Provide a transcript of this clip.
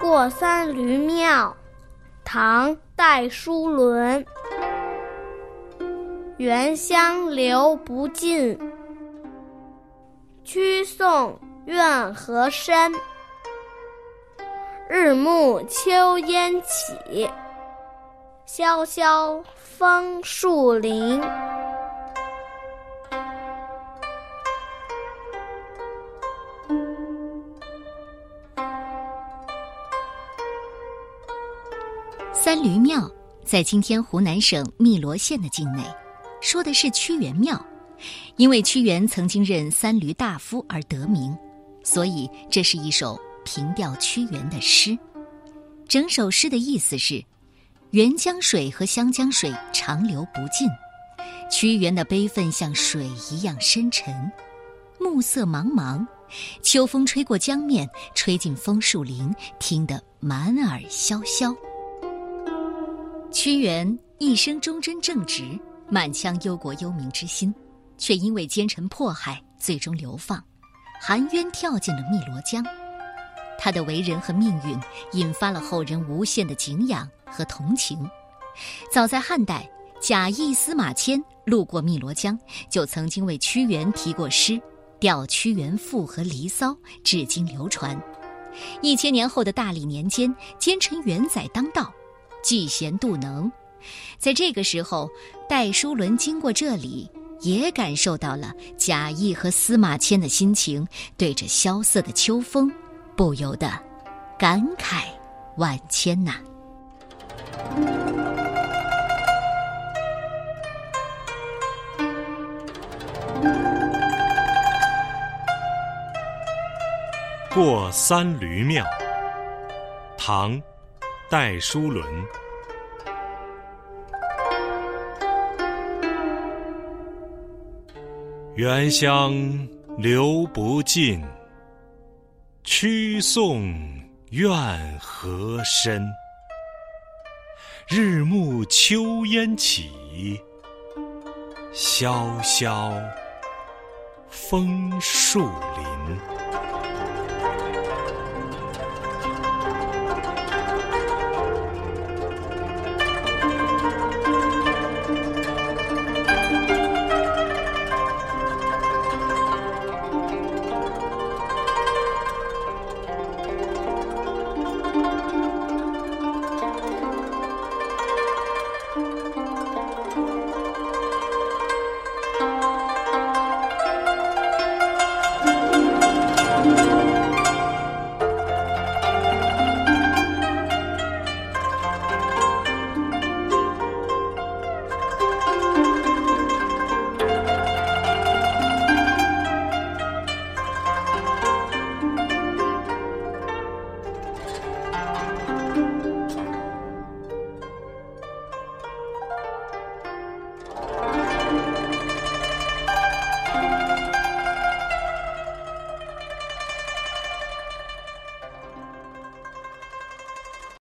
过三闾庙唐戴叔伦。原香流不尽。曲送怨何深日暮秋烟起。萧萧枫树林。三驴庙在今天湖南省汨罗县的境内，说的是屈原庙，因为屈原曾经任三闾大夫而得名，所以这是一首凭吊屈原的诗。整首诗的意思是：沅江水和湘江水长流不尽，屈原的悲愤像水一样深沉。暮色茫茫，秋风吹过江面，吹进枫树林，听得满耳萧萧。屈原一生忠贞正直，满腔忧国忧民之心，却因为奸臣迫害，最终流放，含冤跳进了汨罗江。他的为人和命运引发了后人无限的敬仰和同情。早在汉代，贾谊、司马迁路过汨罗江，就曾经为屈原题过诗《吊屈原赋》和《离骚》，至今流传。一千年后的大历年间，奸臣元载当道。嫉贤妒能，在这个时候，戴叔伦经过这里，也感受到了贾谊和司马迁的心情，对着萧瑟的秋风，不由得感慨万千呐。过三闾庙，唐。戴叔伦，原乡留不尽，曲送怨何深？日暮秋烟起，萧萧枫树林。